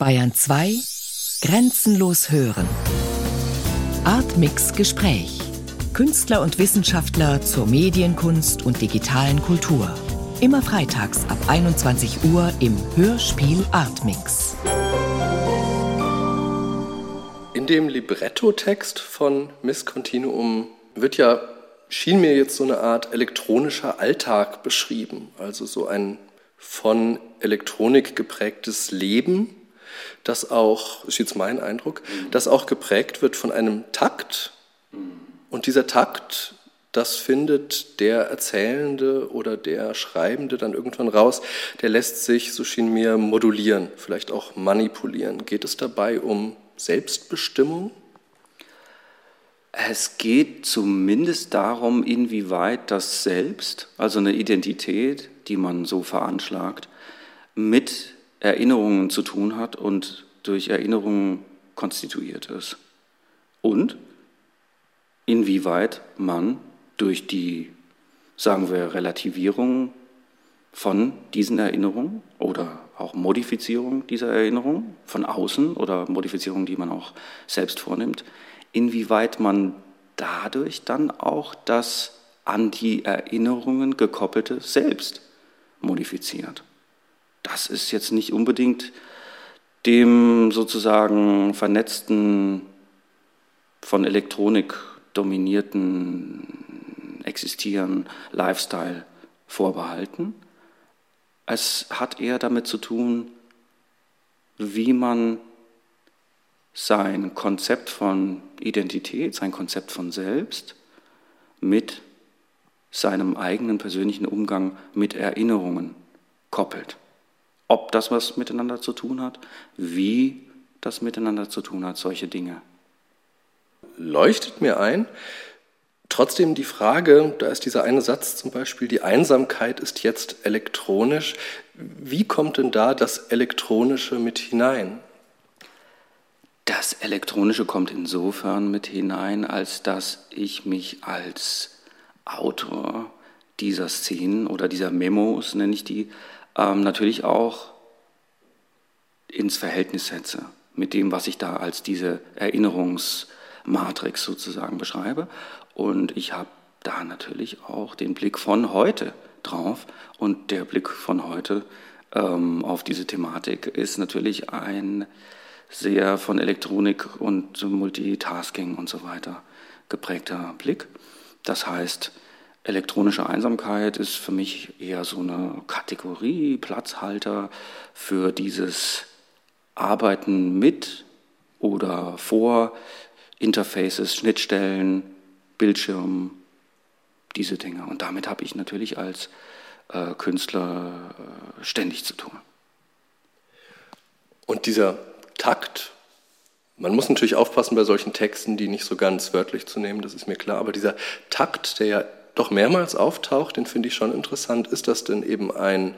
Bayern 2 Grenzenlos hören. Artmix Gespräch. Künstler und Wissenschaftler zur Medienkunst und digitalen Kultur. Immer freitags ab 21 Uhr im Hörspiel Artmix. In dem Libretto-Text von Miss Continuum wird ja, schien mir jetzt so eine Art elektronischer Alltag beschrieben. Also so ein von Elektronik geprägtes Leben, das auch, ist jetzt mein Eindruck, das auch geprägt wird von einem Takt. Und dieser Takt, das findet der Erzählende oder der Schreibende dann irgendwann raus, der lässt sich, so schien mir, modulieren, vielleicht auch manipulieren. Geht es dabei um Selbstbestimmung? Es geht zumindest darum, inwieweit das Selbst, also eine Identität, die man so veranschlagt, mit Erinnerungen zu tun hat und durch Erinnerungen konstituiert ist. Und inwieweit man durch die, sagen wir, Relativierung von diesen Erinnerungen oder auch Modifizierung dieser Erinnerungen von außen oder Modifizierung, die man auch selbst vornimmt, inwieweit man dadurch dann auch das an die Erinnerungen gekoppelte Selbst modifiziert. Das ist jetzt nicht unbedingt dem sozusagen vernetzten, von Elektronik dominierten Existieren, Lifestyle vorbehalten. Es hat eher damit zu tun, wie man sein Konzept von Identität, sein Konzept von Selbst mit seinem eigenen persönlichen Umgang mit Erinnerungen koppelt. Ob das was miteinander zu tun hat, wie das miteinander zu tun hat, solche Dinge. Leuchtet mir ein. Trotzdem die Frage, da ist dieser eine Satz zum Beispiel, die Einsamkeit ist jetzt elektronisch. Wie kommt denn da das Elektronische mit hinein? Das Elektronische kommt insofern mit hinein, als dass ich mich als Autor dieser Szenen oder dieser Memos, nenne ich die, ähm, natürlich auch ins Verhältnis setze mit dem, was ich da als diese Erinnerungsmatrix sozusagen beschreibe. Und ich habe da natürlich auch den Blick von heute drauf. Und der Blick von heute ähm, auf diese Thematik ist natürlich ein sehr von Elektronik und Multitasking und so weiter geprägter Blick. Das heißt, elektronische Einsamkeit ist für mich eher so eine Kategorie, Platzhalter für dieses Arbeiten mit oder vor Interfaces, Schnittstellen, Bildschirmen, diese Dinge. Und damit habe ich natürlich als äh, Künstler äh, ständig zu tun. Und dieser Takt, man muss natürlich aufpassen bei solchen Texten, die nicht so ganz wörtlich zu nehmen, das ist mir klar, aber dieser Takt, der ja doch mehrmals auftaucht, den finde ich schon interessant. Ist das denn eben ein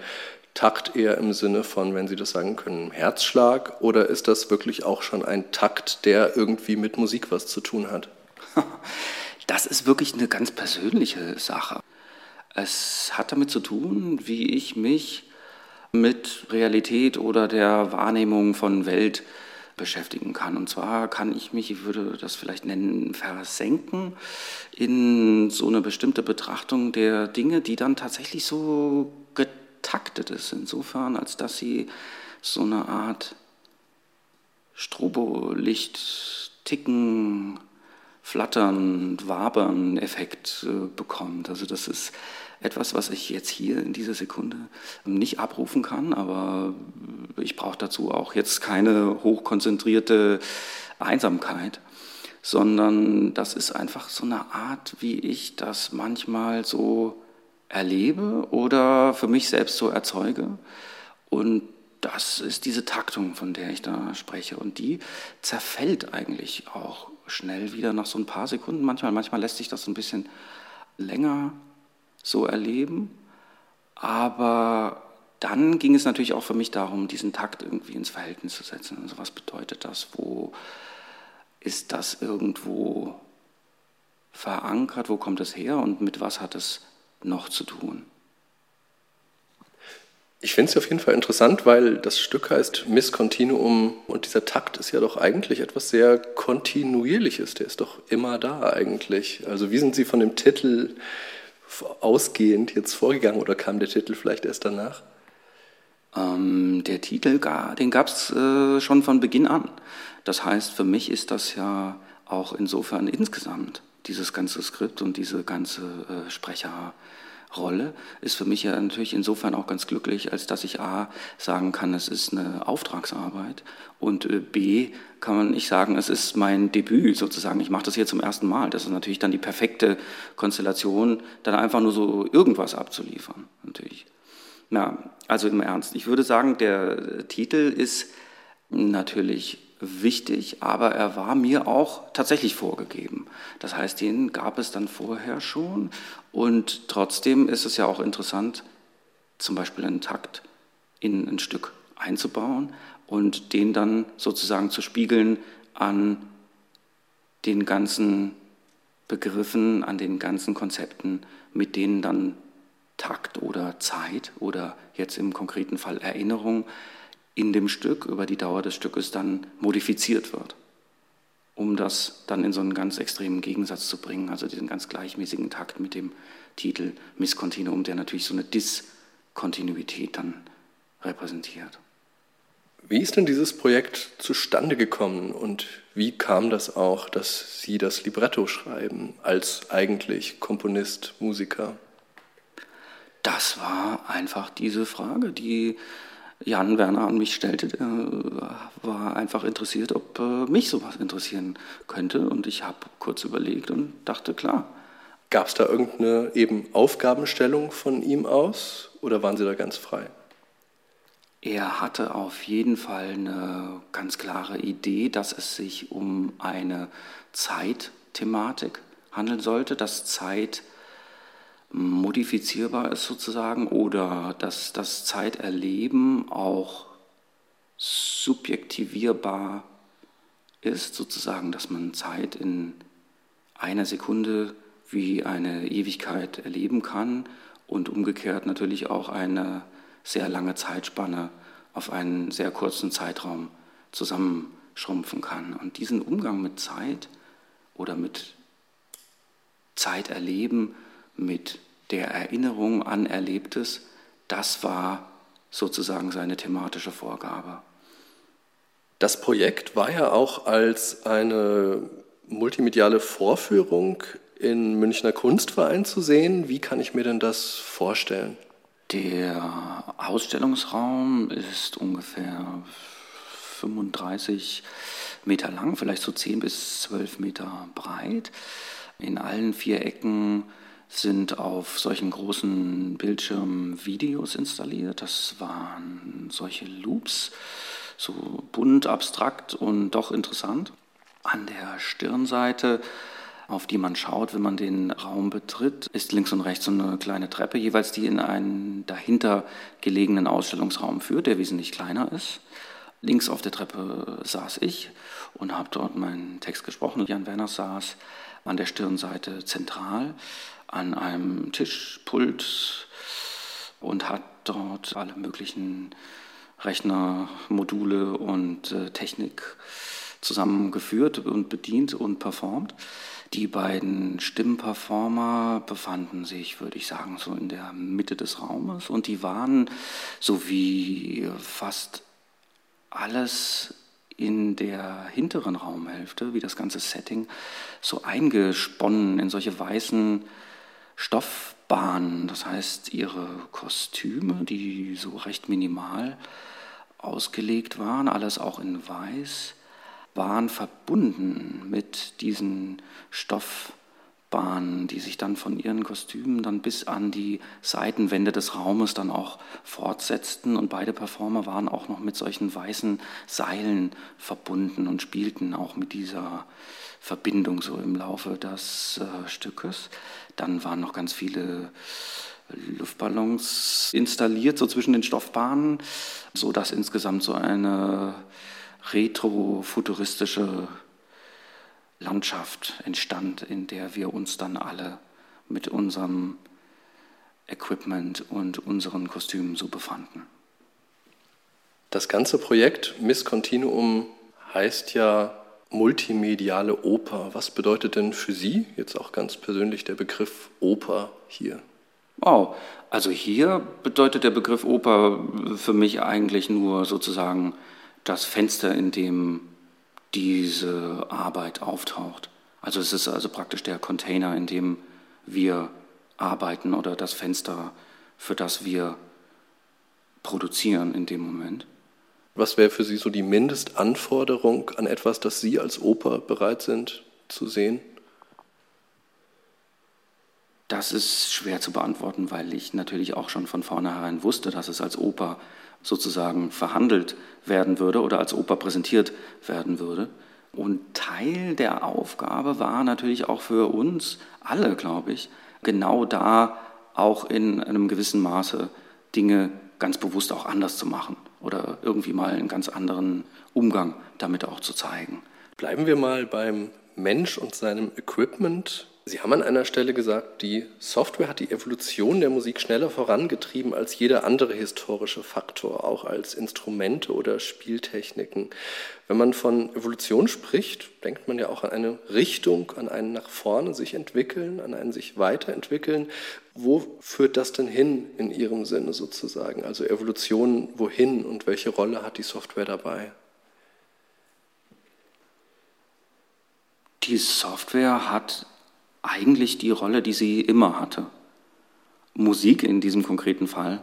Takt eher im Sinne von, wenn Sie das sagen können, Herzschlag oder ist das wirklich auch schon ein Takt, der irgendwie mit Musik was zu tun hat? Das ist wirklich eine ganz persönliche Sache. Es hat damit zu tun, wie ich mich mit Realität oder der Wahrnehmung von Welt beschäftigen kann. Und zwar kann ich mich, ich würde das vielleicht nennen, versenken in so eine bestimmte Betrachtung der Dinge, die dann tatsächlich so getaktet ist, insofern, als dass sie so eine Art Strobolicht, Ticken, Flattern, Wabern Effekt äh, bekommt. Also das ist etwas, was ich jetzt hier in dieser Sekunde nicht abrufen kann, aber ich brauche dazu auch jetzt keine hochkonzentrierte Einsamkeit, sondern das ist einfach so eine Art, wie ich das manchmal so erlebe oder für mich selbst so erzeuge. Und das ist diese Taktung, von der ich da spreche. Und die zerfällt eigentlich auch schnell wieder nach so ein paar Sekunden. Manchmal, manchmal lässt sich das ein bisschen länger so erleben. Aber dann ging es natürlich auch für mich darum, diesen Takt irgendwie ins Verhältnis zu setzen. Also was bedeutet das? Wo ist das irgendwo verankert? Wo kommt es her? Und mit was hat es noch zu tun? Ich finde es auf jeden Fall interessant, weil das Stück heißt Miss Continuum und dieser Takt ist ja doch eigentlich etwas sehr Kontinuierliches. Der ist doch immer da eigentlich. Also wie sind Sie von dem Titel ausgehend jetzt vorgegangen oder kam der Titel vielleicht erst danach? Ähm, der Titel, den gab es äh, schon von Beginn an. Das heißt, für mich ist das ja auch insofern insgesamt dieses ganze Skript und diese ganze äh, Sprecher. Rolle ist für mich ja natürlich insofern auch ganz glücklich, als dass ich A sagen kann, es ist eine Auftragsarbeit und äh, B kann man nicht sagen, es ist mein Debüt sozusagen. Ich mache das hier zum ersten Mal. Das ist natürlich dann die perfekte Konstellation, dann einfach nur so irgendwas abzuliefern. Natürlich. Ja, also im Ernst. Ich würde sagen, der Titel ist natürlich wichtig, aber er war mir auch tatsächlich vorgegeben. Das heißt, den gab es dann vorher schon und trotzdem ist es ja auch interessant, zum Beispiel einen Takt in ein Stück einzubauen und den dann sozusagen zu spiegeln an den ganzen Begriffen, an den ganzen Konzepten, mit denen dann Takt oder Zeit oder jetzt im konkreten Fall Erinnerung in dem Stück über die Dauer des Stückes dann modifiziert wird, um das dann in so einen ganz extremen Gegensatz zu bringen, also diesen ganz gleichmäßigen Takt mit dem Titel Miss Continuum, der natürlich so eine Diskontinuität dann repräsentiert. Wie ist denn dieses Projekt zustande gekommen und wie kam das auch, dass Sie das Libretto schreiben als eigentlich Komponist, Musiker? Das war einfach diese Frage, die Jan Werner an mich stellte, der war einfach interessiert, ob äh, mich sowas interessieren könnte. Und ich habe kurz überlegt und dachte, klar. Gab es da irgendeine eben Aufgabenstellung von ihm aus oder waren Sie da ganz frei? Er hatte auf jeden Fall eine ganz klare Idee, dass es sich um eine Zeitthematik handeln sollte, dass Zeit modifizierbar ist sozusagen oder dass das Zeiterleben auch subjektivierbar ist, sozusagen, dass man Zeit in einer Sekunde wie eine Ewigkeit erleben kann und umgekehrt natürlich auch eine sehr lange Zeitspanne auf einen sehr kurzen Zeitraum zusammenschrumpfen kann. Und diesen Umgang mit Zeit oder mit Zeiterleben mit der Erinnerung an Erlebtes, das war sozusagen seine thematische Vorgabe. Das Projekt war ja auch als eine multimediale Vorführung in Münchner Kunstverein zu sehen. Wie kann ich mir denn das vorstellen? Der Ausstellungsraum ist ungefähr 35 Meter lang, vielleicht so 10 bis 12 Meter breit. In allen vier Ecken sind auf solchen großen Bildschirmen Videos installiert. Das waren solche Loops, so bunt, abstrakt und doch interessant. An der Stirnseite, auf die man schaut, wenn man den Raum betritt, ist links und rechts so eine kleine Treppe, jeweils die in einen dahinter gelegenen Ausstellungsraum führt, der wesentlich kleiner ist. Links auf der Treppe saß ich und habe dort meinen Text gesprochen. Jan Werner saß an der Stirnseite zentral an einem Tischpult und hat dort alle möglichen Rechner, Module und äh, Technik zusammengeführt und bedient und performt. Die beiden Stimmperformer befanden sich, würde ich sagen, so in der Mitte des Raumes und die waren, so wie fast alles in der hinteren Raumhälfte, wie das ganze Setting, so eingesponnen in solche weißen Stoffbahnen, das heißt ihre Kostüme, die so recht minimal ausgelegt waren, alles auch in Weiß, waren verbunden mit diesen Stoffbahnen, die sich dann von ihren Kostümen dann bis an die Seitenwände des Raumes dann auch fortsetzten. Und beide Performer waren auch noch mit solchen weißen Seilen verbunden und spielten auch mit dieser Verbindung so im Laufe des äh, Stückes. Dann waren noch ganz viele Luftballons installiert, so zwischen den Stoffbahnen, so dass insgesamt so eine retrofuturistische Landschaft entstand, in der wir uns dann alle mit unserem Equipment und unseren Kostümen so befanden. Das ganze Projekt Miss Continuum heißt ja multimediale Oper. Was bedeutet denn für Sie jetzt auch ganz persönlich der Begriff Oper hier? Wow, also hier bedeutet der Begriff Oper für mich eigentlich nur sozusagen das Fenster, in dem diese Arbeit auftaucht. Also es ist also praktisch der Container, in dem wir arbeiten oder das Fenster, für das wir produzieren in dem Moment. Was wäre für Sie so die Mindestanforderung an etwas, das Sie als Oper bereit sind zu sehen? Das ist schwer zu beantworten, weil ich natürlich auch schon von vornherein wusste, dass es als Oper sozusagen verhandelt werden würde oder als Oper präsentiert werden würde. Und Teil der Aufgabe war natürlich auch für uns alle, glaube ich, genau da auch in einem gewissen Maße Dinge ganz bewusst auch anders zu machen oder irgendwie mal einen ganz anderen Umgang damit auch zu zeigen. Bleiben wir mal beim Mensch und seinem Equipment. Sie haben an einer Stelle gesagt, die Software hat die Evolution der Musik schneller vorangetrieben als jeder andere historische Faktor, auch als Instrumente oder Spieltechniken. Wenn man von Evolution spricht, denkt man ja auch an eine Richtung, an ein nach vorne sich entwickeln, an ein sich weiterentwickeln. Wo führt das denn hin in Ihrem Sinne sozusagen? Also Evolution wohin und welche Rolle hat die Software dabei? Die Software hat eigentlich die Rolle, die sie immer hatte. Musik in diesem konkreten Fall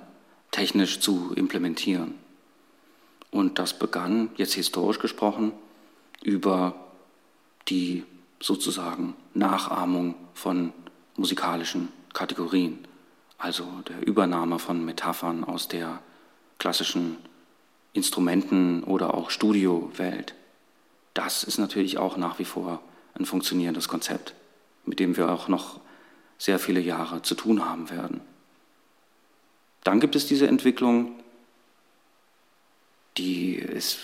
technisch zu implementieren. Und das begann, jetzt historisch gesprochen, über die sozusagen Nachahmung von musikalischen Kategorien, also der Übernahme von Metaphern aus der klassischen Instrumenten- oder auch Studiowelt. Das ist natürlich auch nach wie vor ein funktionierendes Konzept mit dem wir auch noch sehr viele Jahre zu tun haben werden. Dann gibt es diese Entwicklung, die ist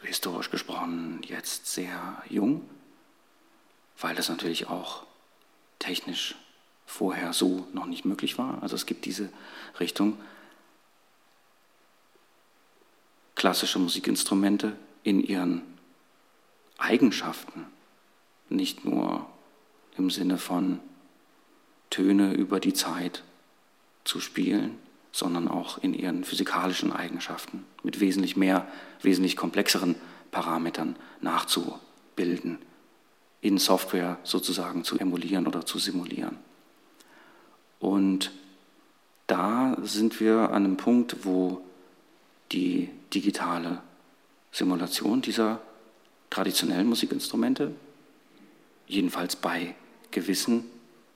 historisch gesprochen jetzt sehr jung, weil das natürlich auch technisch vorher so noch nicht möglich war. Also es gibt diese Richtung. Klassische Musikinstrumente in ihren Eigenschaften, nicht nur im Sinne von Töne über die Zeit zu spielen, sondern auch in ihren physikalischen Eigenschaften mit wesentlich mehr, wesentlich komplexeren Parametern nachzubilden, in Software sozusagen zu emulieren oder zu simulieren. Und da sind wir an einem Punkt, wo die digitale Simulation dieser traditionellen Musikinstrumente, jedenfalls bei gewissen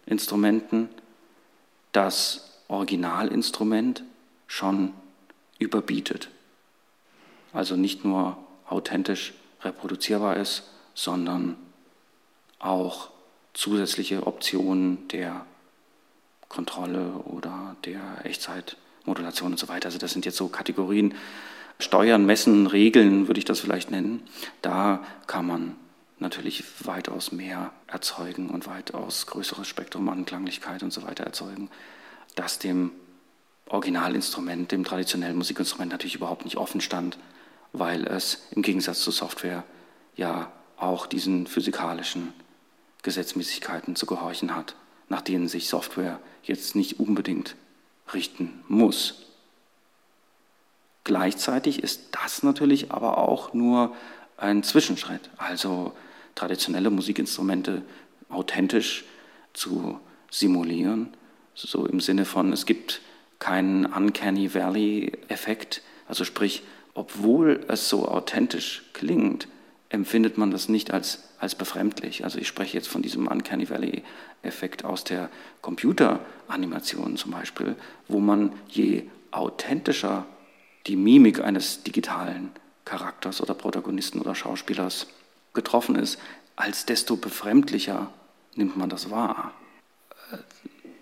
Instrumenten das Originalinstrument schon überbietet. Also nicht nur authentisch reproduzierbar ist, sondern auch zusätzliche Optionen der Kontrolle oder der Echtzeitmodulation und so weiter. Also das sind jetzt so Kategorien. Steuern, Messen, Regeln würde ich das vielleicht nennen. Da kann man natürlich weitaus mehr erzeugen und weitaus größeres Spektrum an Klanglichkeit und so weiter erzeugen, das dem Originalinstrument, dem traditionellen Musikinstrument natürlich überhaupt nicht offen stand, weil es im Gegensatz zur Software ja auch diesen physikalischen Gesetzmäßigkeiten zu gehorchen hat, nach denen sich Software jetzt nicht unbedingt richten muss. Gleichzeitig ist das natürlich aber auch nur ein Zwischenschritt. Also traditionelle Musikinstrumente authentisch zu simulieren, so im Sinne von, es gibt keinen Uncanny Valley-Effekt, also sprich, obwohl es so authentisch klingt, empfindet man das nicht als, als befremdlich. Also ich spreche jetzt von diesem Uncanny Valley-Effekt aus der Computeranimation zum Beispiel, wo man je authentischer die Mimik eines digitalen Charakters oder Protagonisten oder Schauspielers getroffen ist, als desto befremdlicher nimmt man das wahr.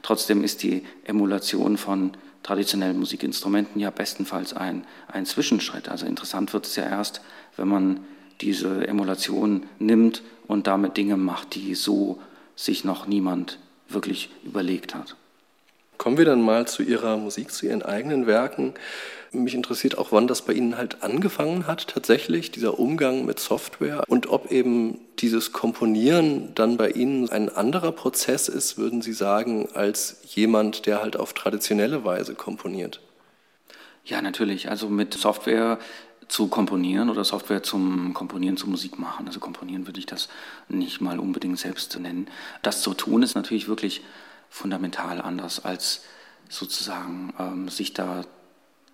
Trotzdem ist die Emulation von traditionellen Musikinstrumenten ja bestenfalls ein, ein Zwischenschritt. Also interessant wird es ja erst, wenn man diese Emulation nimmt und damit Dinge macht, die so sich noch niemand wirklich überlegt hat. Kommen wir dann mal zu Ihrer Musik, zu Ihren eigenen Werken. Mich interessiert auch, wann das bei Ihnen halt angefangen hat, tatsächlich, dieser Umgang mit Software und ob eben dieses Komponieren dann bei Ihnen ein anderer Prozess ist, würden Sie sagen, als jemand, der halt auf traditionelle Weise komponiert. Ja, natürlich. Also mit Software zu komponieren oder Software zum Komponieren, zu Musik machen. Also komponieren würde ich das nicht mal unbedingt selbst nennen. Das zu tun ist natürlich wirklich fundamental anders als sozusagen ähm, sich da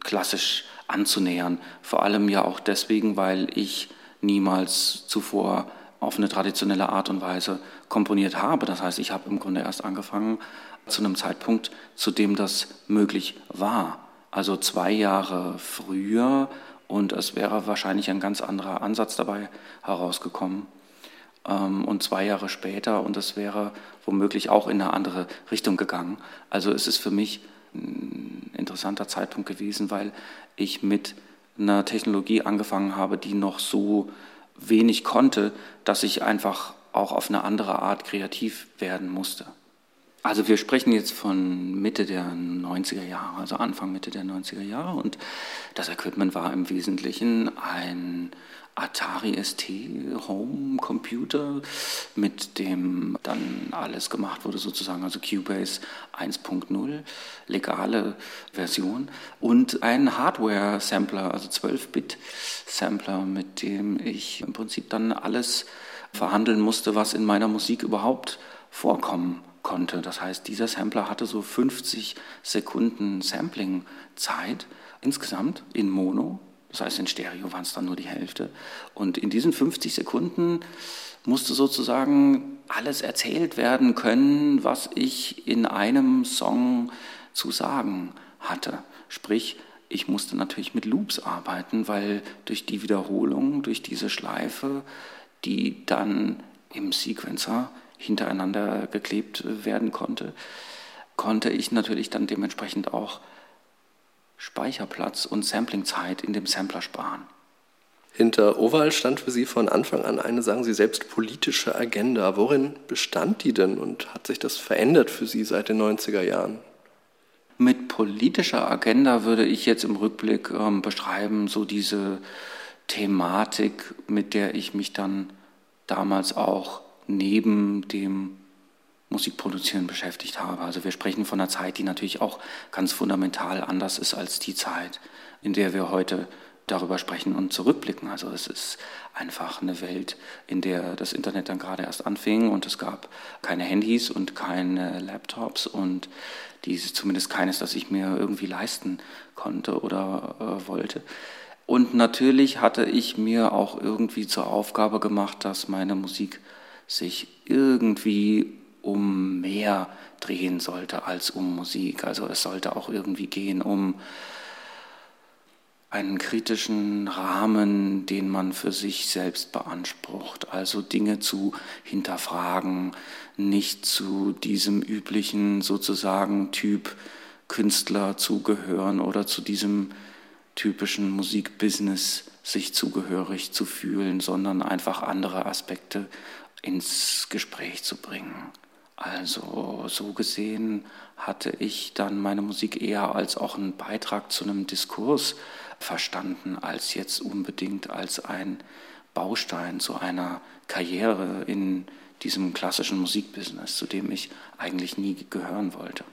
klassisch anzunähern. Vor allem ja auch deswegen, weil ich niemals zuvor auf eine traditionelle Art und Weise komponiert habe. Das heißt, ich habe im Grunde erst angefangen zu einem Zeitpunkt, zu dem das möglich war. Also zwei Jahre früher und es wäre wahrscheinlich ein ganz anderer Ansatz dabei herausgekommen. Ähm, und zwei Jahre später und es wäre womöglich auch in eine andere Richtung gegangen. Also es ist für mich ein interessanter Zeitpunkt gewesen, weil ich mit einer Technologie angefangen habe, die noch so wenig konnte, dass ich einfach auch auf eine andere Art kreativ werden musste. Also wir sprechen jetzt von Mitte der 90er Jahre, also Anfang Mitte der 90er Jahre. Und das Equipment war im Wesentlichen ein Atari ST Home Computer, mit dem dann alles gemacht wurde sozusagen, also Cubase 1.0, legale Version. Und ein Hardware Sampler, also 12-Bit Sampler, mit dem ich im Prinzip dann alles verhandeln musste, was in meiner Musik überhaupt vorkommen konnte. Das heißt, dieser Sampler hatte so 50 Sekunden Sampling-Zeit insgesamt in Mono. Das heißt, in Stereo waren es dann nur die Hälfte. Und in diesen 50 Sekunden musste sozusagen alles erzählt werden können, was ich in einem Song zu sagen hatte. Sprich, ich musste natürlich mit Loops arbeiten, weil durch die Wiederholung, durch diese Schleife, die dann im Sequencer hintereinander geklebt werden konnte, konnte ich natürlich dann dementsprechend auch Speicherplatz und Samplingzeit in dem Sampler sparen. Hinter Oval stand für Sie von Anfang an eine, sagen Sie selbst, politische Agenda. Worin bestand die denn und hat sich das verändert für Sie seit den 90er Jahren? Mit politischer Agenda würde ich jetzt im Rückblick ähm, beschreiben, so diese Thematik, mit der ich mich dann damals auch neben dem Musikproduzieren beschäftigt habe. Also wir sprechen von einer Zeit, die natürlich auch ganz fundamental anders ist als die Zeit, in der wir heute darüber sprechen und zurückblicken. Also es ist einfach eine Welt, in der das Internet dann gerade erst anfing und es gab keine Handys und keine Laptops und diese zumindest keines, das ich mir irgendwie leisten konnte oder äh, wollte. Und natürlich hatte ich mir auch irgendwie zur Aufgabe gemacht, dass meine Musik sich irgendwie um mehr drehen sollte als um Musik. Also es sollte auch irgendwie gehen um einen kritischen Rahmen, den man für sich selbst beansprucht. Also Dinge zu hinterfragen, nicht zu diesem üblichen sozusagen Typ Künstler zu gehören oder zu diesem typischen Musikbusiness sich zugehörig zu fühlen, sondern einfach andere Aspekte ins Gespräch zu bringen. Also so gesehen hatte ich dann meine Musik eher als auch einen Beitrag zu einem Diskurs verstanden, als jetzt unbedingt als ein Baustein zu einer Karriere in diesem klassischen Musikbusiness, zu dem ich eigentlich nie gehören wollte.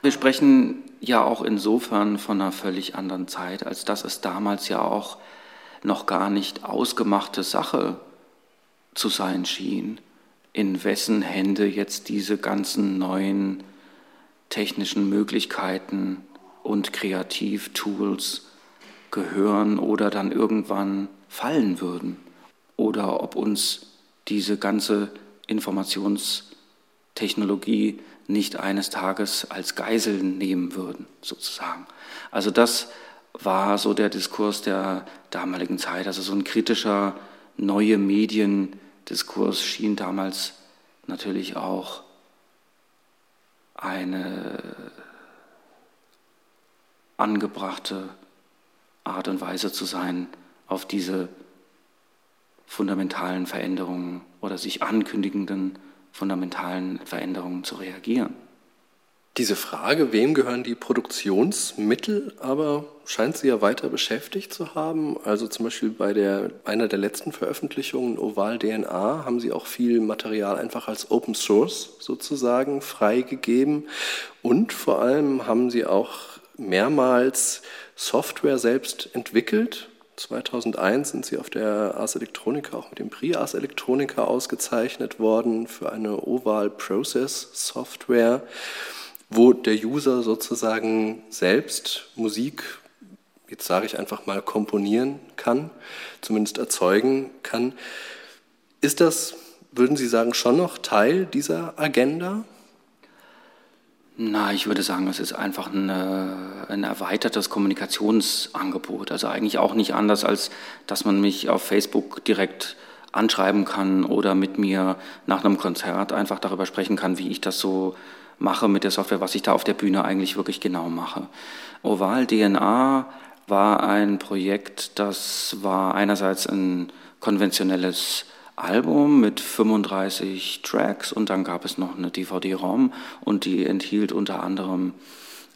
Wir sprechen ja auch insofern von einer völlig anderen Zeit, als dass es damals ja auch noch gar nicht ausgemachte Sache zu sein schien, in wessen Hände jetzt diese ganzen neuen technischen Möglichkeiten und Kreativtools gehören oder dann irgendwann fallen würden oder ob uns diese ganze Informationstechnologie nicht eines Tages als Geisel nehmen würden, sozusagen. Also das war so der Diskurs der damaligen Zeit, also so ein kritischer neue Medien Diskurs schien damals natürlich auch eine angebrachte Art und Weise zu sein, auf diese fundamentalen Veränderungen oder sich ankündigenden fundamentalen Veränderungen zu reagieren. Diese Frage, wem gehören die Produktionsmittel, aber scheint Sie ja weiter beschäftigt zu haben. Also zum Beispiel bei der, einer der letzten Veröffentlichungen, Oval DNA, haben Sie auch viel Material einfach als Open Source sozusagen freigegeben. Und vor allem haben Sie auch mehrmals Software selbst entwickelt. 2001 sind Sie auf der Ars Electronica, auch mit dem Prix Ars Electronica ausgezeichnet worden für eine Oval Process Software wo der User sozusagen selbst Musik, jetzt sage ich einfach mal, komponieren kann, zumindest erzeugen kann. Ist das, würden Sie sagen, schon noch Teil dieser Agenda? Na, ich würde sagen, es ist einfach eine, ein erweitertes Kommunikationsangebot. Also eigentlich auch nicht anders, als dass man mich auf Facebook direkt anschreiben kann oder mit mir nach einem Konzert einfach darüber sprechen kann, wie ich das so mache mit der Software, was ich da auf der Bühne eigentlich wirklich genau mache. Oval DNA war ein Projekt, das war einerseits ein konventionelles Album mit 35 Tracks und dann gab es noch eine DVD-ROM und die enthielt unter anderem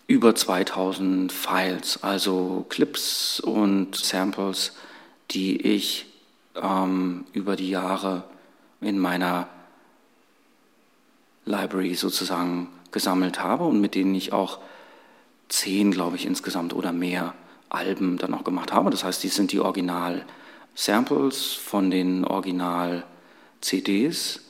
über 2000 Files, also Clips und Samples, die ich ähm, über die Jahre in meiner Library sozusagen gesammelt habe und mit denen ich auch zehn, glaube ich, insgesamt oder mehr Alben dann auch gemacht habe. Das heißt, die sind die Original-Samples von den Original-CDs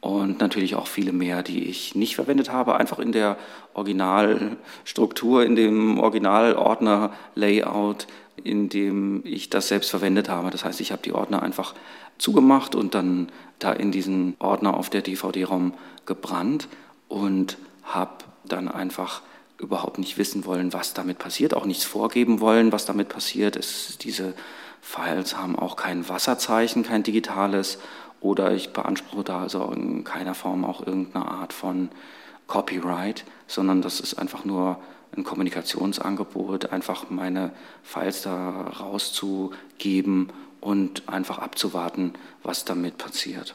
und natürlich auch viele mehr, die ich nicht verwendet habe, einfach in der Originalstruktur, in dem Originalordner-Layout, in dem ich das selbst verwendet habe. Das heißt, ich habe die Ordner einfach zugemacht und dann da in diesen Ordner auf der DVD-ROM gebrannt und habe dann einfach überhaupt nicht wissen wollen, was damit passiert, auch nichts vorgeben wollen, was damit passiert. Es, diese Files haben auch kein Wasserzeichen, kein digitales oder ich beanspruche da also in keiner Form auch irgendeine Art von Copyright, sondern das ist einfach nur ein Kommunikationsangebot, einfach meine Files da rauszugeben und einfach abzuwarten, was damit passiert.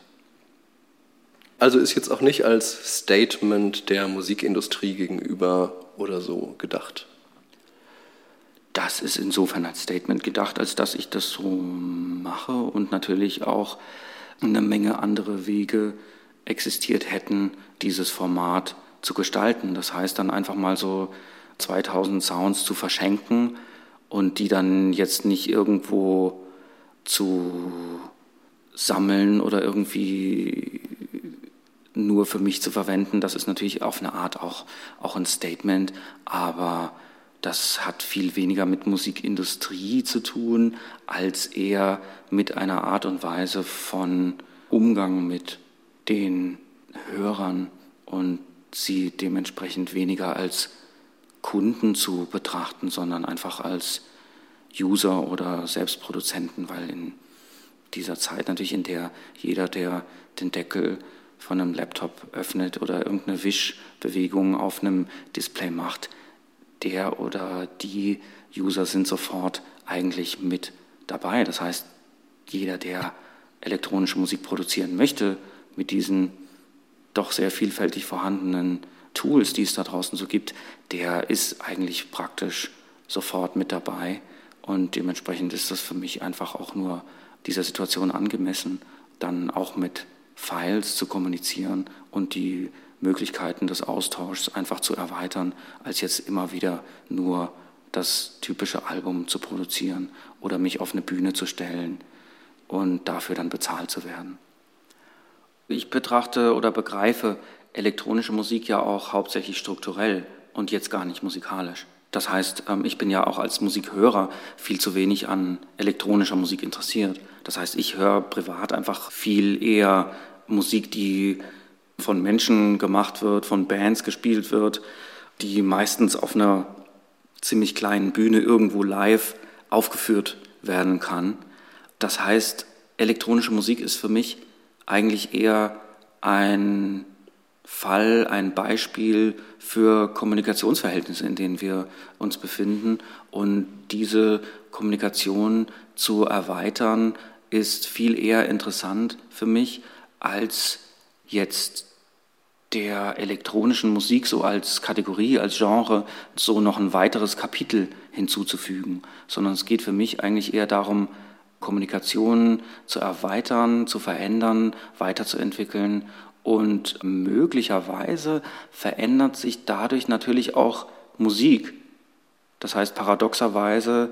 Also ist jetzt auch nicht als Statement der Musikindustrie gegenüber oder so gedacht. Das ist insofern als Statement gedacht, als dass ich das so mache und natürlich auch eine Menge andere Wege existiert hätten, dieses Format zu gestalten. Das heißt dann einfach mal so 2000 Sounds zu verschenken und die dann jetzt nicht irgendwo zu sammeln oder irgendwie nur für mich zu verwenden. Das ist natürlich auf eine Art auch, auch ein Statement, aber das hat viel weniger mit Musikindustrie zu tun, als eher mit einer Art und Weise von Umgang mit den Hörern und sie dementsprechend weniger als Kunden zu betrachten, sondern einfach als User oder Selbstproduzenten, weil in dieser Zeit natürlich, in der jeder, der den Deckel von einem Laptop öffnet oder irgendeine Wischbewegung auf einem Display macht, der oder die User sind sofort eigentlich mit dabei. Das heißt, jeder, der elektronische Musik produzieren möchte, mit diesen doch sehr vielfältig vorhandenen Tools, die es da draußen so gibt, der ist eigentlich praktisch sofort mit dabei. Und dementsprechend ist das für mich einfach auch nur dieser Situation angemessen, dann auch mit Files zu kommunizieren und die Möglichkeiten des Austauschs einfach zu erweitern, als jetzt immer wieder nur das typische Album zu produzieren oder mich auf eine Bühne zu stellen und dafür dann bezahlt zu werden. Ich betrachte oder begreife elektronische Musik ja auch hauptsächlich strukturell und jetzt gar nicht musikalisch. Das heißt, ähm, ich bin ja auch als Musikhörer viel zu wenig an elektronischer Musik interessiert. Das heißt, ich höre privat einfach viel eher Musik, die von Menschen gemacht wird, von Bands gespielt wird, die meistens auf einer ziemlich kleinen Bühne irgendwo live aufgeführt werden kann. Das heißt, elektronische Musik ist für mich eigentlich eher ein Fall, ein Beispiel für Kommunikationsverhältnisse, in denen wir uns befinden. Und diese Kommunikation zu erweitern, ist viel eher interessant für mich, als jetzt der elektronischen Musik so als Kategorie, als Genre so noch ein weiteres Kapitel hinzuzufügen, sondern es geht für mich eigentlich eher darum, Kommunikation zu erweitern, zu verändern, weiterzuentwickeln und möglicherweise verändert sich dadurch natürlich auch Musik. Das heißt, paradoxerweise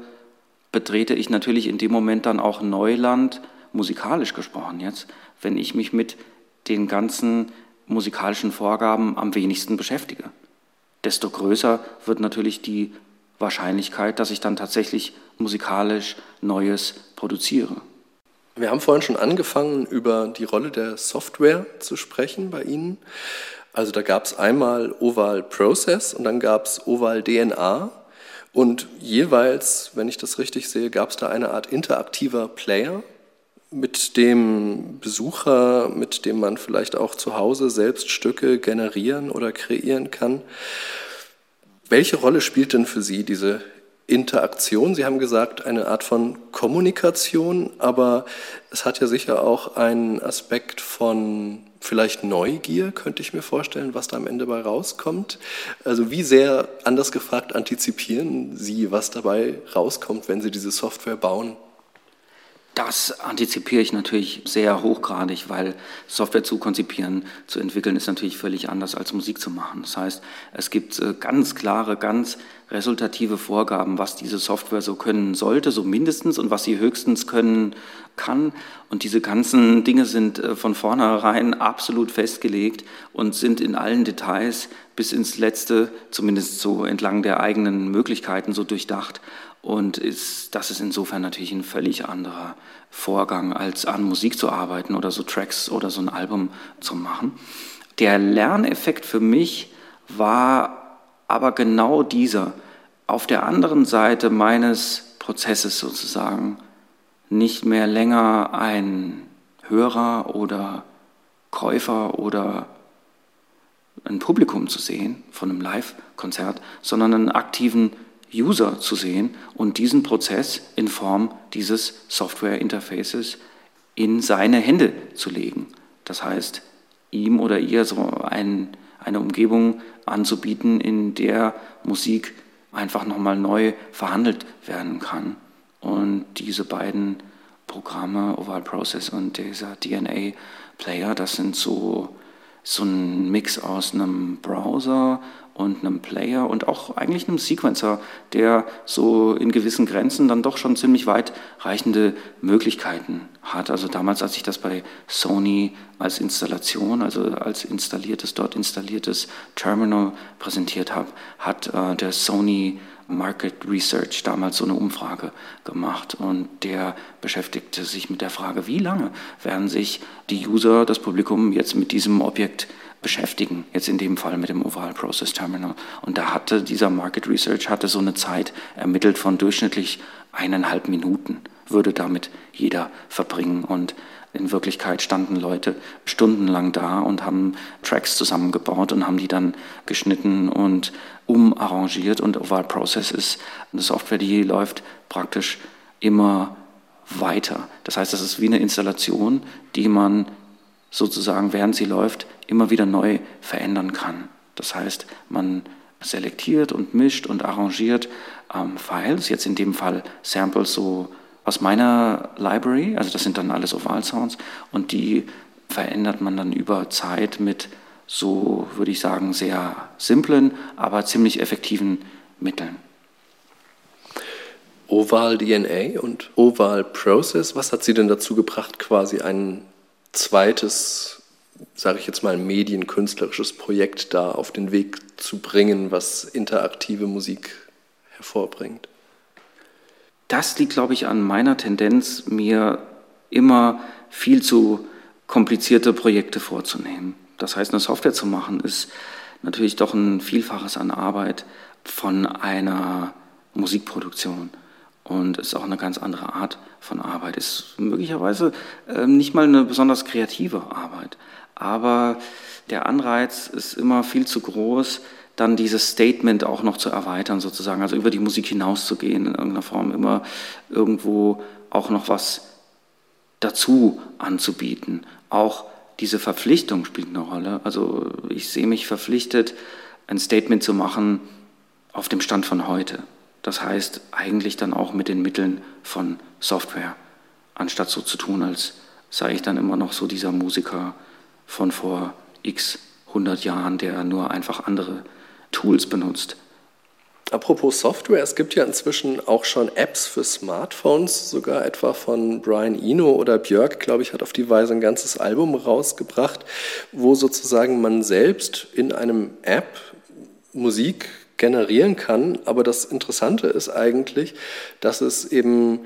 betrete ich natürlich in dem Moment dann auch Neuland, musikalisch gesprochen jetzt, wenn ich mich mit den ganzen musikalischen Vorgaben am wenigsten beschäftige. Desto größer wird natürlich die Wahrscheinlichkeit, dass ich dann tatsächlich musikalisch Neues produziere. Wir haben vorhin schon angefangen, über die Rolle der Software zu sprechen bei Ihnen. Also da gab es einmal Oval Process und dann gab es Oval DNA. Und jeweils, wenn ich das richtig sehe, gab es da eine Art interaktiver Player, mit dem Besucher, mit dem man vielleicht auch zu Hause selbst Stücke generieren oder kreieren kann. Welche Rolle spielt denn für Sie diese Interaktion? Sie haben gesagt, eine Art von Kommunikation, aber es hat ja sicher auch einen Aspekt von vielleicht Neugier, könnte ich mir vorstellen, was da am Ende bei rauskommt. Also wie sehr, anders gefragt, antizipieren Sie, was dabei rauskommt, wenn Sie diese Software bauen? Das antizipiere ich natürlich sehr hochgradig, weil Software zu konzipieren, zu entwickeln, ist natürlich völlig anders als Musik zu machen. Das heißt, es gibt äh, ganz klare, ganz resultative Vorgaben, was diese Software so können sollte, so mindestens, und was sie höchstens können kann. Und diese ganzen Dinge sind äh, von vornherein absolut festgelegt und sind in allen Details bis ins Letzte, zumindest so entlang der eigenen Möglichkeiten, so durchdacht. Und ist, das ist insofern natürlich ein völlig anderer Vorgang, als an Musik zu arbeiten oder so Tracks oder so ein Album zu machen. Der Lerneffekt für mich war aber genau dieser. Auf der anderen Seite meines Prozesses sozusagen nicht mehr länger ein Hörer oder Käufer oder ein Publikum zu sehen von einem Live-Konzert, sondern einen aktiven User zu sehen und diesen Prozess in Form dieses Software-Interfaces in seine Hände zu legen. Das heißt, ihm oder ihr so ein, eine Umgebung anzubieten, in der Musik einfach nochmal neu verhandelt werden kann. Und diese beiden Programme, Oval Process und dieser DNA Player, das sind so, so ein Mix aus einem Browser und einem Player und auch eigentlich einem Sequencer, der so in gewissen Grenzen dann doch schon ziemlich weitreichende Möglichkeiten hat. Also damals, als ich das bei Sony als Installation, also als installiertes, dort installiertes Terminal präsentiert habe, hat äh, der Sony Market Research damals so eine Umfrage gemacht und der beschäftigte sich mit der Frage, wie lange werden sich die User, das Publikum jetzt mit diesem Objekt beschäftigen, jetzt in dem Fall mit dem Oval Process Terminal. Und da hatte dieser Market Research hatte so eine Zeit ermittelt von durchschnittlich eineinhalb Minuten würde damit jeder verbringen. Und in Wirklichkeit standen Leute stundenlang da und haben Tracks zusammengebaut und haben die dann geschnitten und umarrangiert. Und Oval Process ist eine Software, die läuft praktisch immer weiter. Das heißt, das ist wie eine Installation, die man sozusagen, während sie läuft, immer wieder neu verändern kann. Das heißt, man selektiert und mischt und arrangiert ähm, Files, jetzt in dem Fall Samples so aus meiner Library, also das sind dann alles Oval-Sounds und die verändert man dann über Zeit mit so, würde ich sagen, sehr simplen, aber ziemlich effektiven Mitteln. Oval DNA und Oval Process, was hat Sie denn dazu gebracht, quasi ein zweites sage ich jetzt mal, medienkünstlerisches Projekt da auf den Weg zu bringen, was interaktive Musik hervorbringt? Das liegt, glaube ich, an meiner Tendenz, mir immer viel zu komplizierte Projekte vorzunehmen. Das heißt, eine Software zu machen, ist natürlich doch ein Vielfaches an Arbeit von einer Musikproduktion und ist auch eine ganz andere Art von Arbeit. Ist möglicherweise äh, nicht mal eine besonders kreative Arbeit aber der Anreiz ist immer viel zu groß, dann dieses Statement auch noch zu erweitern, sozusagen, also über die Musik hinauszugehen, in irgendeiner Form immer irgendwo auch noch was dazu anzubieten, auch diese Verpflichtung spielt eine Rolle. Also ich sehe mich verpflichtet, ein Statement zu machen auf dem Stand von heute. Das heißt eigentlich dann auch mit den Mitteln von Software, anstatt so zu tun, als sei ich dann immer noch so dieser Musiker von vor x 100 Jahren, der nur einfach andere Tools benutzt. Apropos Software, es gibt ja inzwischen auch schon Apps für Smartphones, sogar etwa von Brian Eno oder Björk, glaube ich, hat auf die Weise ein ganzes Album rausgebracht, wo sozusagen man selbst in einem App Musik generieren kann. Aber das Interessante ist eigentlich, dass es eben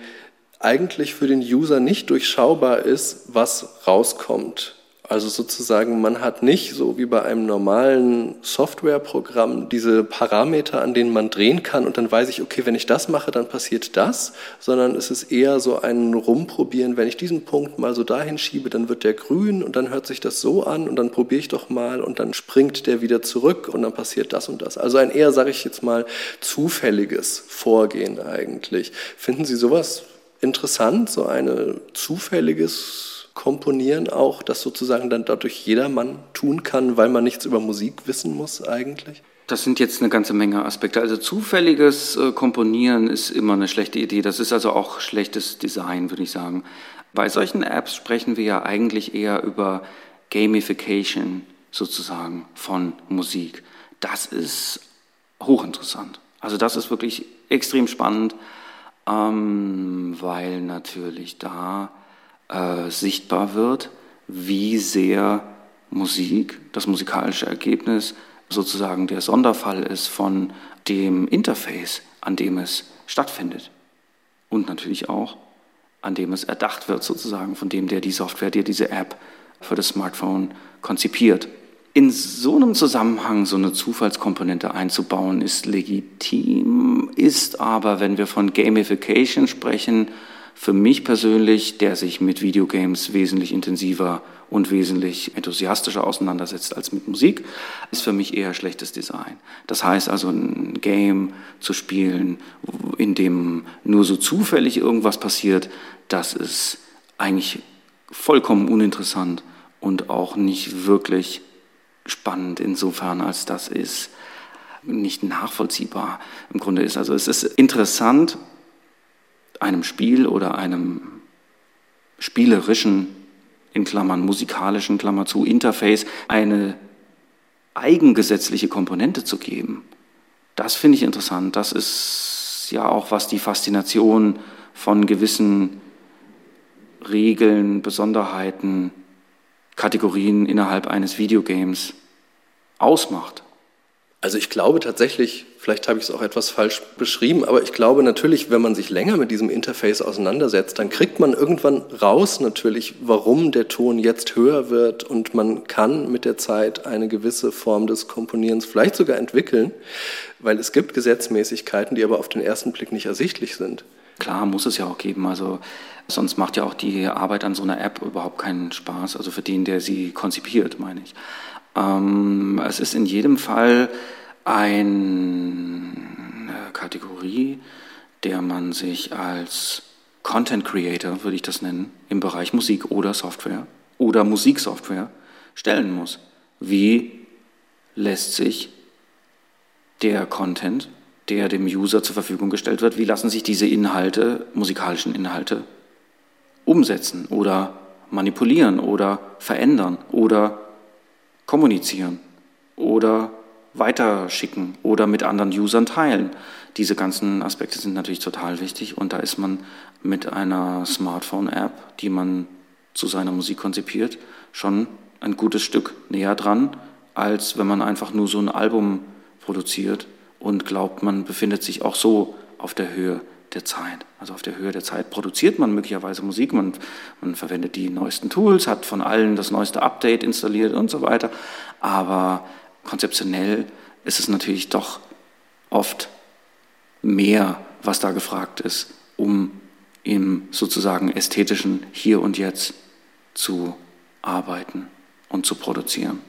eigentlich für den User nicht durchschaubar ist, was rauskommt. Also sozusagen, man hat nicht so wie bei einem normalen Softwareprogramm diese Parameter, an denen man drehen kann und dann weiß ich, okay, wenn ich das mache, dann passiert das, sondern es ist eher so ein Rumprobieren, wenn ich diesen Punkt mal so dahin schiebe, dann wird der grün und dann hört sich das so an und dann probiere ich doch mal und dann springt der wieder zurück und dann passiert das und das. Also ein eher, sage ich jetzt mal, zufälliges Vorgehen eigentlich. Finden Sie sowas interessant, so ein zufälliges komponieren auch, das sozusagen dann dadurch jedermann tun kann, weil man nichts über Musik wissen muss eigentlich? Das sind jetzt eine ganze Menge Aspekte. Also zufälliges äh, Komponieren ist immer eine schlechte Idee. Das ist also auch schlechtes Design, würde ich sagen. Bei solchen Apps sprechen wir ja eigentlich eher über Gamification sozusagen von Musik. Das ist hochinteressant. Also das ist wirklich extrem spannend, ähm, weil natürlich da äh, sichtbar wird, wie sehr Musik, das musikalische Ergebnis, sozusagen der Sonderfall ist von dem Interface, an dem es stattfindet. Und natürlich auch, an dem es erdacht wird, sozusagen, von dem, der die Software, der diese App für das Smartphone konzipiert. In so einem Zusammenhang so eine Zufallskomponente einzubauen, ist legitim, ist aber, wenn wir von Gamification sprechen, für mich persönlich, der sich mit Videogames wesentlich intensiver und wesentlich enthusiastischer auseinandersetzt als mit Musik, ist für mich eher schlechtes Design. Das heißt also, ein Game zu spielen, in dem nur so zufällig irgendwas passiert, das ist eigentlich vollkommen uninteressant und auch nicht wirklich spannend insofern, als das ist nicht nachvollziehbar im Grunde ist. Also es ist interessant, einem Spiel oder einem spielerischen, in Klammern musikalischen, Klammer zu, Interface eine eigengesetzliche Komponente zu geben. Das finde ich interessant. Das ist ja auch, was die Faszination von gewissen Regeln, Besonderheiten, Kategorien innerhalb eines Videogames ausmacht. Also ich glaube tatsächlich, vielleicht habe ich es auch etwas falsch beschrieben, aber ich glaube natürlich, wenn man sich länger mit diesem Interface auseinandersetzt, dann kriegt man irgendwann raus natürlich, warum der Ton jetzt höher wird und man kann mit der Zeit eine gewisse Form des Komponierens vielleicht sogar entwickeln, weil es gibt Gesetzmäßigkeiten, die aber auf den ersten Blick nicht ersichtlich sind. Klar, muss es ja auch geben. Also sonst macht ja auch die Arbeit an so einer App überhaupt keinen Spaß. Also für den, der sie konzipiert, meine ich. Ähm, es ist in jedem Fall eine Kategorie, der man sich als Content Creator, würde ich das nennen, im Bereich Musik oder Software oder Musiksoftware stellen muss. Wie lässt sich der Content, der dem User zur Verfügung gestellt wird, wie lassen sich diese Inhalte, musikalischen Inhalte, umsetzen oder manipulieren oder verändern oder kommunizieren oder weiterschicken oder mit anderen Usern teilen. Diese ganzen Aspekte sind natürlich total wichtig und da ist man mit einer Smartphone-App, die man zu seiner Musik konzipiert, schon ein gutes Stück näher dran, als wenn man einfach nur so ein Album produziert und glaubt, man befindet sich auch so auf der Höhe der Zeit. Also auf der Höhe der Zeit produziert man möglicherweise Musik, man, man verwendet die neuesten Tools, hat von allen das neueste Update installiert und so weiter. Aber konzeptionell ist es natürlich doch oft mehr, was da gefragt ist, um im sozusagen ästhetischen Hier und Jetzt zu arbeiten und zu produzieren.